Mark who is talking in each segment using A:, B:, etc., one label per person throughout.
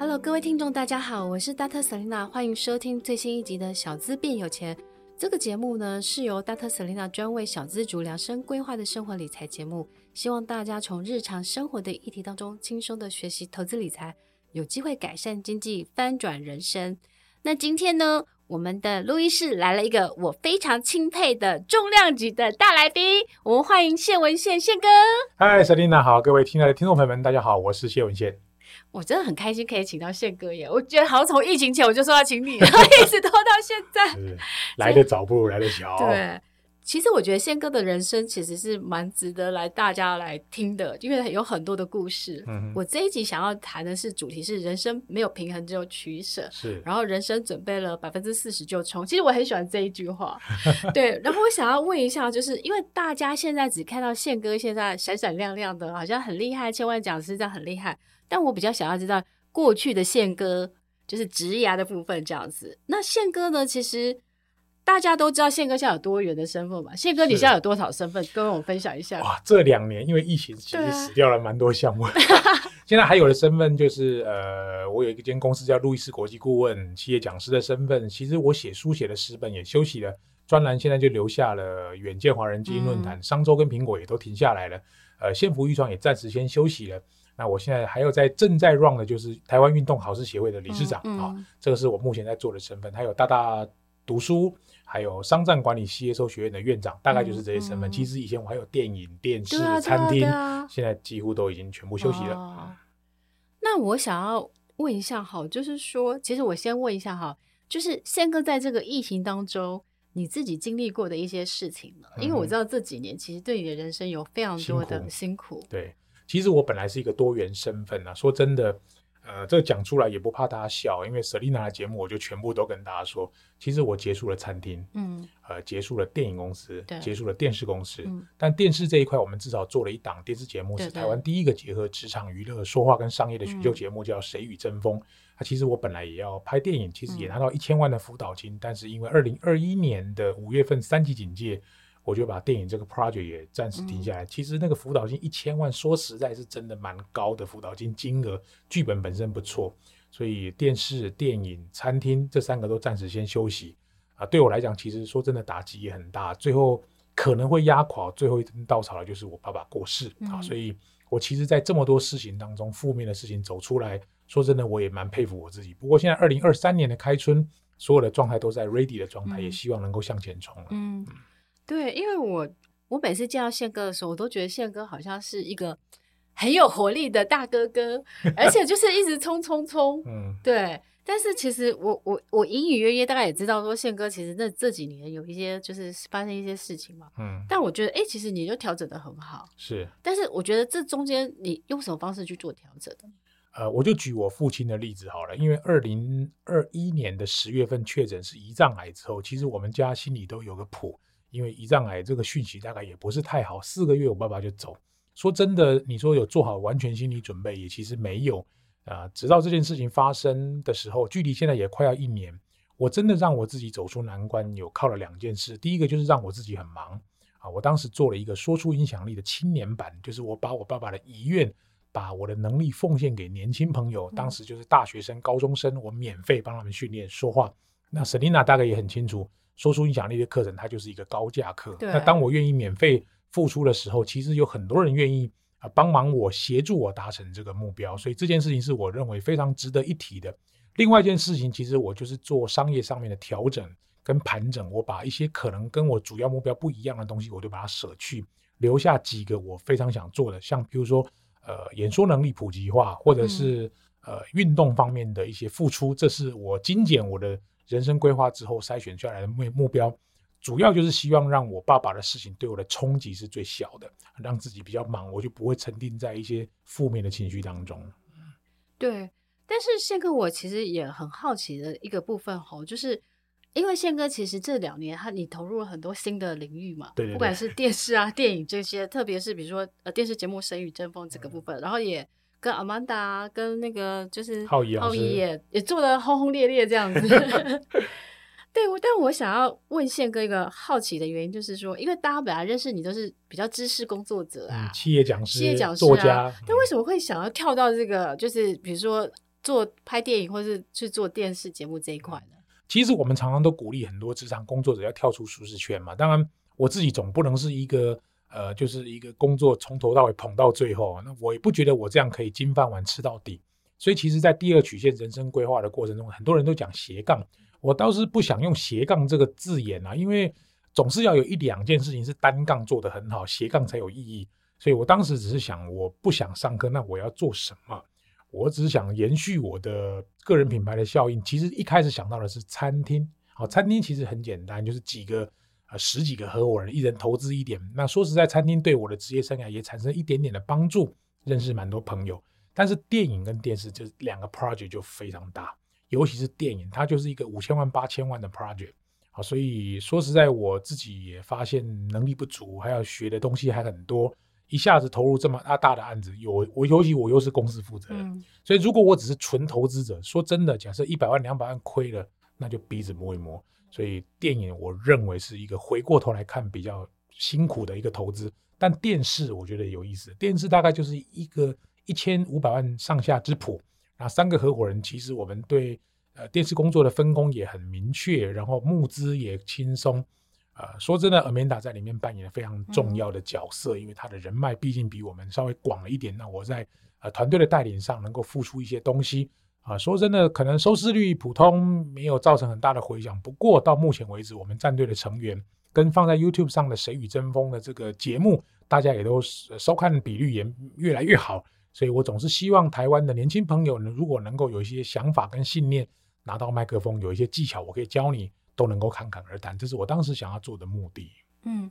A: Hello，各位听众，大家好，我是 Dr. Selena，欢迎收听最新一集的《小资变有钱》。这个节目呢，是由 Dr. Selena 专为小资族量身规划的生活理财节目，希望大家从日常生活的议题当中轻松的学习投资理财，有机会改善经济，翻转人生。那今天呢，我们的录音室来了一个我非常钦佩的重量级的大来宾，我们欢迎谢文宪宪哥。
B: 嗨，Selena 好，各位亲爱的听众朋友们，大家好，我是谢文宪。
A: 我真的很开心可以请到宪哥耶！我觉得好像从疫情前我就说要请你，然后一直拖到现在。
B: 来得早不如来得巧。
A: 对，其实我觉得宪哥的人生其实是蛮值得来大家来听的，因为有很多的故事。嗯，我这一集想要谈的是主题是人生没有平衡，只有取舍。
B: 是，
A: 然后人生准备了百分之四十就冲。其实我很喜欢这一句话。对，然后我想要问一下，就是因为大家现在只看到宪哥现在闪闪亮亮的，好像很厉害，千万讲师这样很厉害。但我比较想要知道过去的宪哥，就是职涯的部分这样子。那宪哥呢？其实大家都知道宪哥现在有多元的身份嘛。宪哥，你现在有多少身份？跟我们分享一下。
B: 哇，这两年因为疫情，其实死掉了蛮多项目。啊、现在还有的身份就是呃，我有一间公司叫路易斯国际顾问，企业讲师的身份。其实我写书写了十本也休息了，专栏现在就留下了。远见华人基因论坛、嗯、商周跟苹果也都停下来了。呃，幸福预创也暂时先休息了。那我现在还有在正在 run 的，就是台湾运动好事协会的理事长啊、嗯嗯哦，这个是我目前在做的身份。还有大大读书，还有商战管理 CSO 学院的院长，大概就是这些身份。嗯嗯、其实以前我还有电影、电视、啊、餐厅，啊啊、现在几乎都已经全部休息了。哦、
A: 那我想要问一下，哈，就是说，其实我先问一下，哈，就是宪哥在这个疫情当中，你自己经历过的一些事情了，因为我知道这几年其实对你的人生有非常多的辛苦，
B: 辛苦对。其实我本来是一个多元身份啊，说真的，呃，这个讲出来也不怕大家笑，因为 Selina 的节目我就全部都跟大家说，其实我结束了餐厅，嗯，呃，结束了电影公司，对，结束了电视公司，嗯，但电视这一块我们至少做了一档电视节目，是台湾第一个结合职场娱乐、说话跟商业的选秀节目，叫《谁与争锋》。啊，其实我本来也要拍电影，其实也拿到一千万的辅导金，但是因为二零二一年的五月份三级警戒。我就把电影这个 project 也暂时停下来。嗯、其实那个辅导金一千万，说实在是真的蛮高的辅导金金额。剧本本身不错，所以电视、电影、餐厅这三个都暂时先休息。啊，对我来讲，其实说真的打击也很大。最后可能会压垮最后一根稻草的就是我爸爸过世、嗯、啊。所以我其实，在这么多事情当中，负面的事情走出来，说真的，我也蛮佩服我自己。不过现在二零二三年的开春，所有的状态都在 ready 的状态，嗯、也希望能够向前冲了。嗯。嗯
A: 对，因为我我每次见到宪哥的时候，我都觉得宪哥好像是一个很有活力的大哥哥，而且就是一直冲冲冲。嗯，对。但是其实我我我隐隐约约大概也知道说，宪哥其实这这几年有一些就是发生一些事情嘛。嗯。但我觉得，哎，其实你就调整的很好。
B: 是。
A: 但是我觉得这中间你用什么方式去做调整的？
B: 呃，我就举我父亲的例子好了，因为二零二一年的十月份确诊是胰脏癌之后，其实我们家心里都有个谱。因为胰脏癌这个讯息大概也不是太好，四个月我爸爸就走。说真的，你说有做好完全心理准备，也其实没有啊、呃。直到这件事情发生的时候，距离现在也快要一年，我真的让我自己走出难关，有靠了两件事。第一个就是让我自己很忙啊，我当时做了一个说出影响力的青年版，就是我把我爸爸的遗愿，把我的能力奉献给年轻朋友。当时就是大学生、高中生，我免费帮他们训练说话。那 Selina 大概也很清楚。说出影响力的课程，它就是一个高价课。那当我愿意免费付出的时候，其实有很多人愿意啊帮忙我，协助我达成这个目标。所以这件事情是我认为非常值得一提的。另外一件事情，其实我就是做商业上面的调整跟盘整，我把一些可能跟我主要目标不一样的东西，我就把它舍去，留下几个我非常想做的，像比如说呃演说能力普及化，或者是、嗯、呃运动方面的一些付出，这是我精简我的。人生规划之后筛选出来的目目标，主要就是希望让我爸爸的事情对我的冲击是最小的，让自己比较忙，我就不会沉浸在一些负面的情绪当中。
A: 对，但是宪哥，我其实也很好奇的一个部分吼，就是因为宪哥其实这两年他你投入了很多新的领域嘛，
B: 对，对，对，
A: 不管是电视啊、电影这些，特别是比如说呃电视节目《神与争锋》这个部分，嗯、然后也。跟阿曼达，跟那个就是浩仪，浩仪也也做的轰轰烈烈这样子。对，但我想要问宪哥一个好奇的原因，就是说，因为大家本来认识你都是比较知识工作者啊，
B: 嗯、企业讲师、
A: 企业讲师、啊、
B: 作家，
A: 但为什么会想要跳到这个？就是比如说做拍电影或是去做电视节目这一块呢？
B: 其实我们常常都鼓励很多职场工作者要跳出舒适圈嘛。当然，我自己总不能是一个呃，就是一个工作从头到尾捧到最后，那我也不觉得我这样可以金饭碗吃到底。所以，其实，在第二曲线人生规划的过程中，很多人都讲斜杠，我倒是不想用斜杠这个字眼啊，因为总是要有一两件事情是单杠做得很好，斜杠才有意义。所以我当时只是想，我不想上课，那我要做什么？我只是想延续我的个人品牌的效应。其实一开始想到的是餐厅，好，餐厅其实很简单，就是几个呃十几个合伙人，一人投资一点。那说实在，餐厅对我的职业生涯也产生一点点的帮助，认识蛮多朋友。但是电影跟电视这两个 project 就非常大，尤其是电影，它就是一个五千万八千万的 project。好，所以说实在，我自己也发现能力不足，还要学的东西还很多。一下子投入这么大大的案子，有我尤其我又是公司负责人，嗯、所以如果我只是纯投资者，说真的，假设一百万两百万亏了，那就鼻子摸一摸。所以电影我认为是一个回过头来看比较辛苦的一个投资，但电视我觉得有意思。电视大概就是一个一千五百万上下之谱，那三个合伙人其实我们对呃电视工作的分工也很明确，然后募资也轻松。呃，说真的，Amanda 在里面扮演了非常重要的角色，嗯、因为她的人脉毕竟比我们稍微广了一点。那我在呃团队的带领上能够付出一些东西啊、说真的，可能收视率普通，没有造成很大的回响。不过到目前为止，我们战队的成员跟放在 YouTube 上的《谁与争锋》的这个节目，大家也都收看比率也越来越好。所以我总是希望台湾的年轻朋友呢，如果能够有一些想法跟信念，拿到麦克风，有一些技巧，我可以教你。都能够侃侃而谈，这是我当时想要做的目的。
A: 嗯，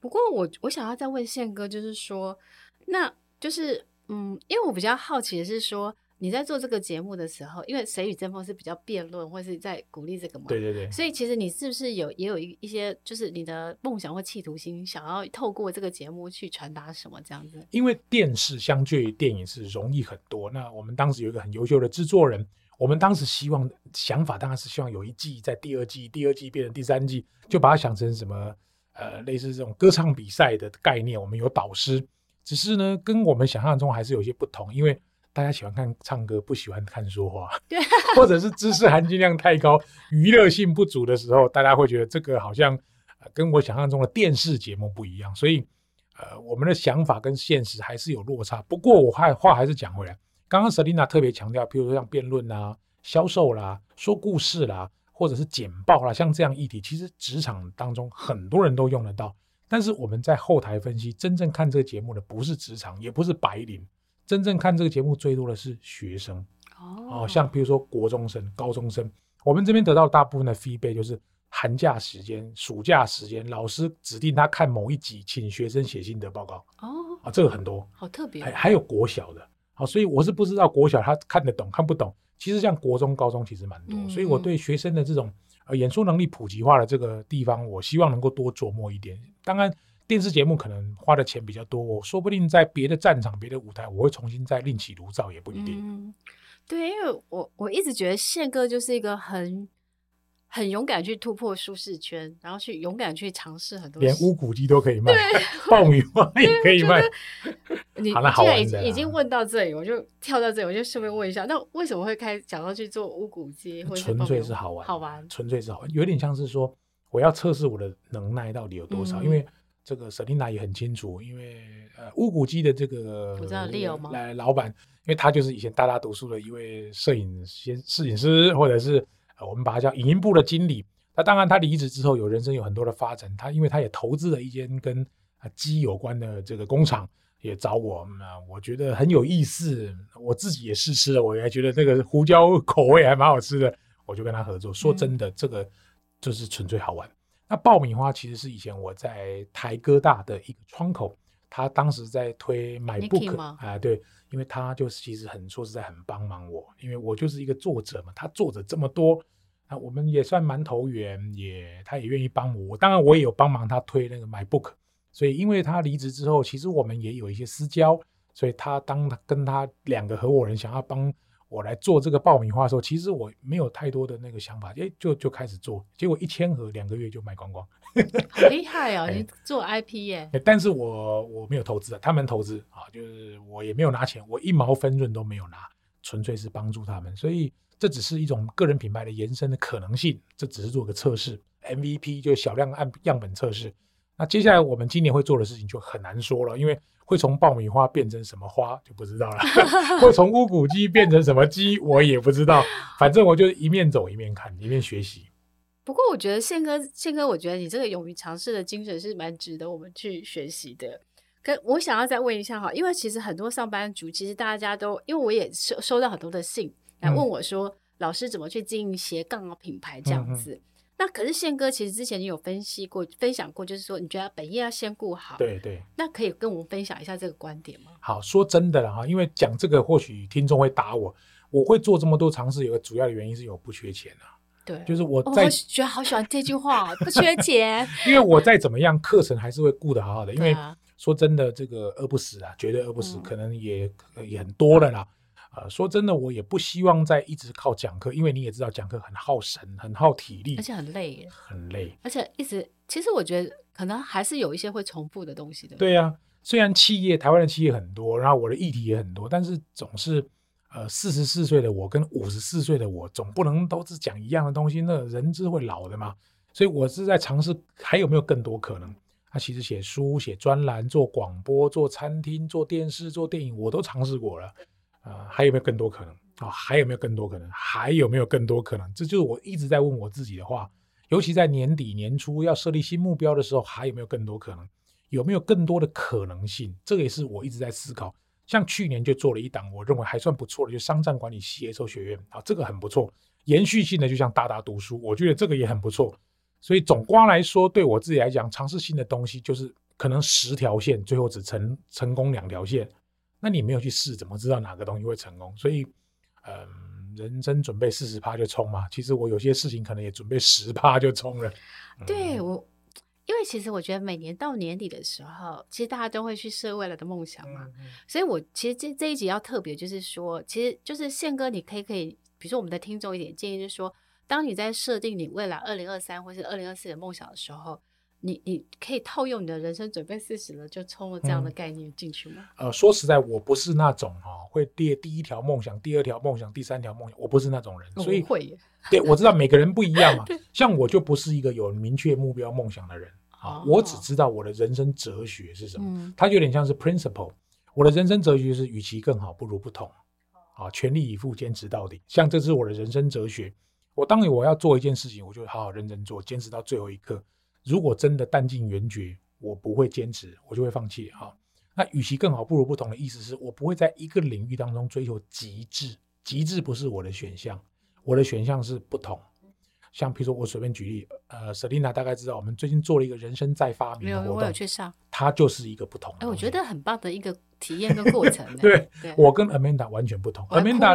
A: 不过我我想要再问宪哥，就是说，那就是嗯，因为我比较好奇的是说，你在做这个节目的时候，因为《谁与争锋》是比较辩论，或是在鼓励这个嘛？
B: 对对对。
A: 所以其实你是不是有也有一一些，就是你的梦想或企图心，想要透过这个节目去传达什么这样子？
B: 因为电视相对于电影是容易很多。那我们当时有一个很优秀的制作人。我们当时希望想法当然是希望有一季在第二季，第二季变成第三季，就把它想成什么呃类似这种歌唱比赛的概念。我们有导师，只是呢跟我们想象中还是有些不同，因为大家喜欢看唱歌，不喜欢看说话，对，或者是知识含金量太高，娱乐性不足的时候，大家会觉得这个好像跟我想象中的电视节目不一样。所以呃我们的想法跟现实还是有落差。不过我还话还是讲回来。刚刚 Selina 特别强调，比如说像辩论啦、销售啦、说故事啦，或者是简报啦，像这样议题，其实职场当中很多人都用得到。但是我们在后台分析，真正看这个节目的不是职场，也不是白领，真正看这个节目最多的是学生。哦，像比如说国中生、高中生，我们这边得到大部分的 feedback 就是寒假时间、暑假时间，老师指定他看某一集，请学生写心得报告。哦，啊，这个很多，
A: 好特别。
B: 还还有国小的。好，所以我是不知道国小他看得懂看不懂。其实像国中、高中其实蛮多，嗯、所以我对学生的这种呃演说能力普及化的这个地方，我希望能够多琢磨一点。当然，电视节目可能花的钱比较多，我说不定在别的战场、别的舞台，我会重新再另起炉灶，也不一定。
A: 嗯，对，因为我我一直觉得宪哥就是一个很。很勇敢去突破舒适圈，然后去勇敢去尝试很多，
B: 连乌骨鸡都可以卖，爆米 花也可以卖。
A: 你好了，好，已经已经问到这里，我就跳到这里，我就顺便问一下，那为什么会开讲到去做乌骨鸡？
B: 纯粹是好玩，
A: 好玩，
B: 纯粹是好玩，有点像是说我要测试我的能耐到底有多少，嗯、因为这个 Selina 也很清楚，因为呃乌骨鸡的这个
A: 我知道 Leo 吗？
B: 来老板，因为他就是以前大大读书的一位摄影先摄影师，或者是。我们把他叫影音部的经理。那当然，他离职之后有人生有很多的发展。他因为他也投资了一间跟啊鸡有关的这个工厂，也找我。那我觉得很有意思。我自己也试吃了，我也觉得这个胡椒口味还蛮好吃的。我就跟他合作。说真的，这个就是纯粹好玩。嗯、那爆米花其实是以前我在台哥大的一个窗口，他当时在推 MyBook 啊，对，因为他就是其实很说实在很帮忙我，因为我就是一个作者嘛，他作者这么多。啊我们也算蛮投缘，也他也愿意帮我。当然，我也有帮忙他推那个 MyBook。所以，因为他离职之后，其实我们也有一些私交。所以他当他跟他两个合伙人想要帮我来做这个爆米花的时候，其实我没有太多的那个想法，诶，就就开始做。结果一千盒两个月就卖光光，
A: 好厉害哦！你做 IP 耶？
B: 但是我我没有投资啊，他们投资啊，就是我也没有拿钱，我一毛分润都没有拿。纯粹是帮助他们，所以这只是一种个人品牌的延伸的可能性，这只是做个测试，MVP 就小量按样本测试。那接下来我们今年会做的事情就很难说了，因为会从爆米花变成什么花就不知道了，会从乌骨鸡变成什么鸡我也不知道，反正我就一面走一面看，一面学习。
A: 不过我觉得宪哥，宪哥，我觉得你这个勇于尝试的精神是蛮值得我们去学习的。可我想要再问一下哈，因为其实很多上班族，其实大家都，因为我也收收到很多的信来问我说，嗯、老师怎么去经营斜杠品牌这样子。那可是宪哥，其实之前你有分析过、分享过，就是说你觉得本业要先顾好。
B: 对对。
A: 那可以跟我们分享一下这个观点吗？
B: 好，说真的了哈，因为讲这个或许听众会打我。我会做这么多尝试，有个主要的原因是我不缺钱啊。
A: 对，
B: 就是我在、哦、我
A: 觉得好喜欢这句话，不缺 钱。
B: 因为我再怎么样，课程还是会顾得好好的。因为说真的，这个饿不死啊，绝对饿不死，可能也、嗯、也很多了啦。呃，说真的，我也不希望再一直靠讲课，因为你也知道，讲课很耗神，很耗体力，
A: 而且很累，
B: 很累，
A: 而且一直，其实我觉得可能还是有一些会重复的东西的。
B: 对呀、啊，虽然企业台湾的企业很多，然后我的议题也很多，但是总是，呃，四十四岁的我跟五十四岁的我，总不能都是讲一样的东西，那人是会老的嘛。所以我是在尝试还有没有更多可能。他、啊、其实写书、写专栏、做广播、做餐厅、做电视、做电影，我都尝试过了。啊、呃，还有没有更多可能啊、还有没有更多可能？还有没有更多可能？这就是我一直在问我自己的话。尤其在年底年初要设立新目标的时候，还有没有更多可能？有没有更多的可能性？这个也是我一直在思考。像去年就做了一档，我认为还算不错的，就商战管理 CSO 学院啊，这个很不错。延续性的，就像大大读书，我觉得这个也很不错。所以总括来说，对我自己来讲，尝试新的东西就是可能十条线，最后只成成功两条线。那你没有去试，怎么知道哪个东西会成功？所以，嗯、呃，人生准备四十趴就冲嘛。其实我有些事情可能也准备十趴就冲了。
A: 对我，因为其实我觉得每年到年底的时候，其实大家都会去设未来的梦想嘛。嗯、所以我其实这这一集要特别就是说，其实就是宪哥，你可以可以，比如说我们的听众一点建议就是说，当你在设定你未来二零二三或是二零二四的梦想的时候。你你可以套用你的人生准备四十了就冲了这样的概念进去吗？
B: 嗯？呃，说实在，我不是那种哈、哦、会列第一条梦想、第二条梦想、第三条梦想，我不是那种人，所以
A: 会。
B: 对，我知道每个人不一样嘛。像我就不是一个有明确目标梦想的人啊，哦、我只知道我的人生哲学是什么，嗯、它有点像是 principle。我的人生哲学是，与其更好，不如不同。啊，全力以赴，坚持到底。像这是我的人生哲学。我当我要做一件事情，我就好好认真做，坚持到最后一刻。如果真的弹尽援绝，我不会坚持，我就会放弃哈。那与其更好，不如不同的意思是我不会在一个领域当中追求极致，极致不是我的选项，我的选项是不同。像比如说我随便举例，呃，Selina 大概知道我们最近做了一个人生再发明的活动，
A: 我有去上，
B: 它就是一个不同。哎，
A: 我觉得很棒的一个体验跟过程。
B: 对，对我跟 Amanda 完全不同。Amanda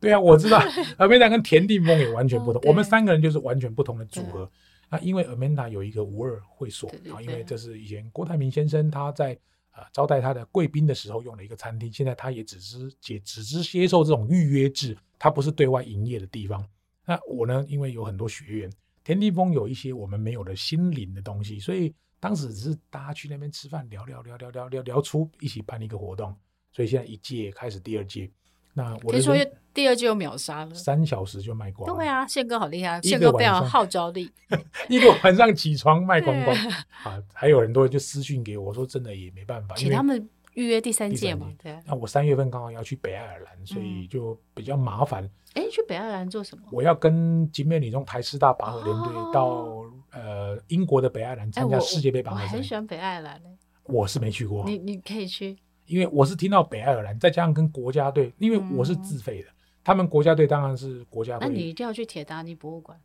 B: 对啊，我知道 Amanda 跟田定峰也完全不同。我们三个人就是完全不同的组合。那因为 Amanda 有一个无二会所啊，因为这是以前郭台铭先生他在呃招待他的贵宾的时候用的一个餐厅，现在他也只是接只是接受这种预约制，他不是对外营业的地方。那我呢，因为有很多学员，田地峰有一些我们没有的心灵的东西，所以当时只是大家去那边吃饭聊聊聊聊聊聊聊出一起办一个活动，所以现在一届开始第二届。那我听说
A: 第二季又秒杀了，
B: 三小时就卖光。
A: 对啊，宪哥好厉害，宪哥非常号召力。
B: 一个晚上起床卖光光啊！还有很多人就私信给我说，真的也没办法，
A: 请他们预约第三届嘛。对。
B: 那我三月份刚好要去北爱尔兰，所以就比较麻烦。
A: 哎，去北爱尔兰做什么？
B: 我要跟景美女中台师大拔河联队到呃英国的北爱尔兰参加世界杯拔河。
A: 我很喜欢北爱尔兰。
B: 我是没去过。
A: 你你可以去。
B: 因为我是听到北爱尔兰，再加上跟国家队，因为我是自费的，嗯、他们国家队当然是国家队。
A: 那你一定要去铁达尼博物馆，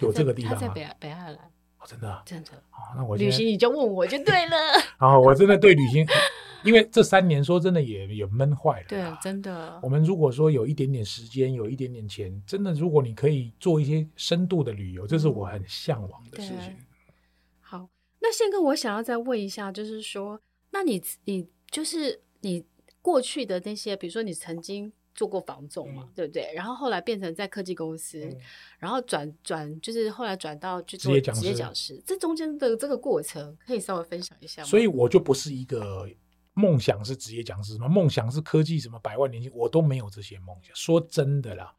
B: 有这个地方
A: 在北北爱尔兰。
B: 哦，真的、啊，
A: 真的。
B: 哦，那我
A: 旅行你就问我就对了。
B: 啊，我真的对旅行，因为这三年说真的也也闷坏了。
A: 对，真的。
B: 我们如果说有一点点时间，有一点点钱，真的，如果你可以做一些深度的旅游，这是我很向往的事情。
A: 好，那宪哥，我想要再问一下，就是说，那你你就是你。过去的那些，比如说你曾经做过房仲嘛，嗯、对不对？然后后来变成在科技公司，嗯、然后转转就是后来转到去做职业讲师，这中间的这个过程可以稍微分享一下吗？
B: 所以我就不是一个梦想是职业讲师，什么梦想是科技，什么百万年薪，我都没有这些梦想。说真的啦，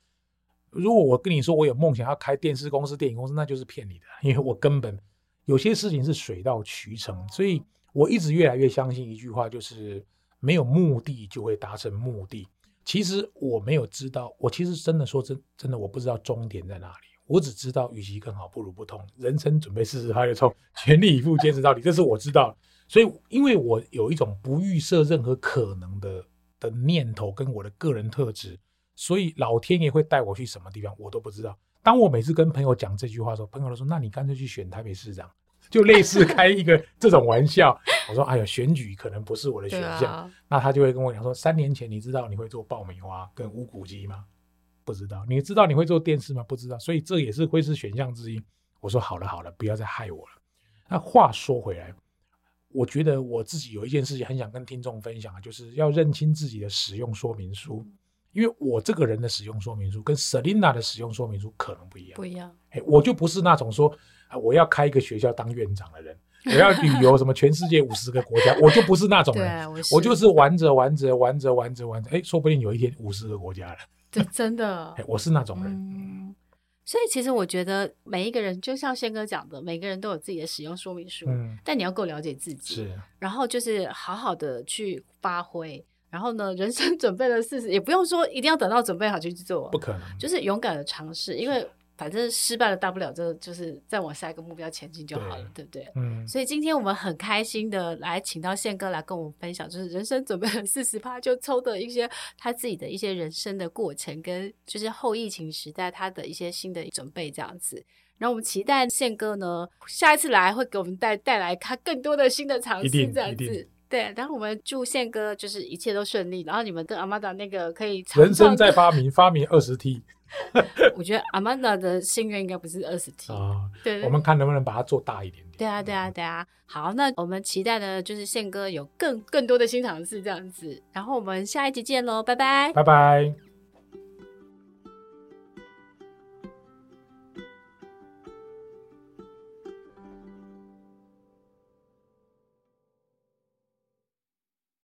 B: 如果我跟你说我有梦想要开电视公司、电影公司，那就是骗你的，因为我根本有些事情是水到渠成。所以我一直越来越相信一句话，就是没有目的就会达成目的。其实我没有知道，我其实真的说真真的，我不知道终点在哪里。我只知道，与其更好，不如不同。人生准备四十趴就冲，全力以赴，坚持到底，这是我知道。所以，因为我有一种不预设任何可能的的念头，跟我的个人特质，所以老天爷会带我去什么地方，我都不知道。当我每次跟朋友讲这句话的时候，朋友都说：“那你干脆去选台北市长。”就类似开一个这种玩笑。我说：“哎呀，选举可能不是我的选项。啊”那他就会跟我讲说：“三年前你知道你会做爆米花跟乌骨鸡吗？”不知道，你知道你会做电视吗？不知道，所以这也是会是选项之一。我说好了好了，不要再害我了。那话说回来，我觉得我自己有一件事情很想跟听众分享，就是要认清自己的使用说明书。因为我这个人的使用说明书跟 Selina 的使用说明书可能不一样，
A: 不一样。
B: 哎，我就不是那种说我要开一个学校当院长的人，我要旅游什么全世界五十个国家，我就不是那种人。我，我就是玩着玩着玩着玩着玩着，哎，说不定有一天五十个国家了。
A: 真的，
B: 我是那种人。
A: 嗯，所以其实我觉得每一个人，就像宪哥讲的，每个人都有自己的使用说明书。嗯，但你要够了解自己，
B: 是，
A: 然后就是好好的去发挥。然后呢，人生 准备了四十，也不用说一定要等到准备好就去做，
B: 不可能，
A: 就是勇敢的尝试，因为。反正失败了，大不了就就是再往下一个目标前进就好了，对，对不对？嗯。所以今天我们很开心的来请到宪哥来跟我们分享，就是人生准备了四十趴就抽的一些他自己的一些人生的过程，跟就是后疫情时代他的一些新的准备这样子。然后我们期待宪哥呢下一次来会给我们带带来他更多的新的尝试这样子。对，然后我们祝宪哥就是一切都顺利，然后你们跟阿玛达那个可以
B: 人生再发明发明二十 T。
A: 我觉得阿曼达的心愿应该不是二十题
B: 啊，对，我们看能不能把它做大一点点。
A: 对啊，对啊，对啊。好，那我们期待的就是宪哥有更更多的新尝试这样子。然后我们下一集见喽，拜拜，
B: 拜拜。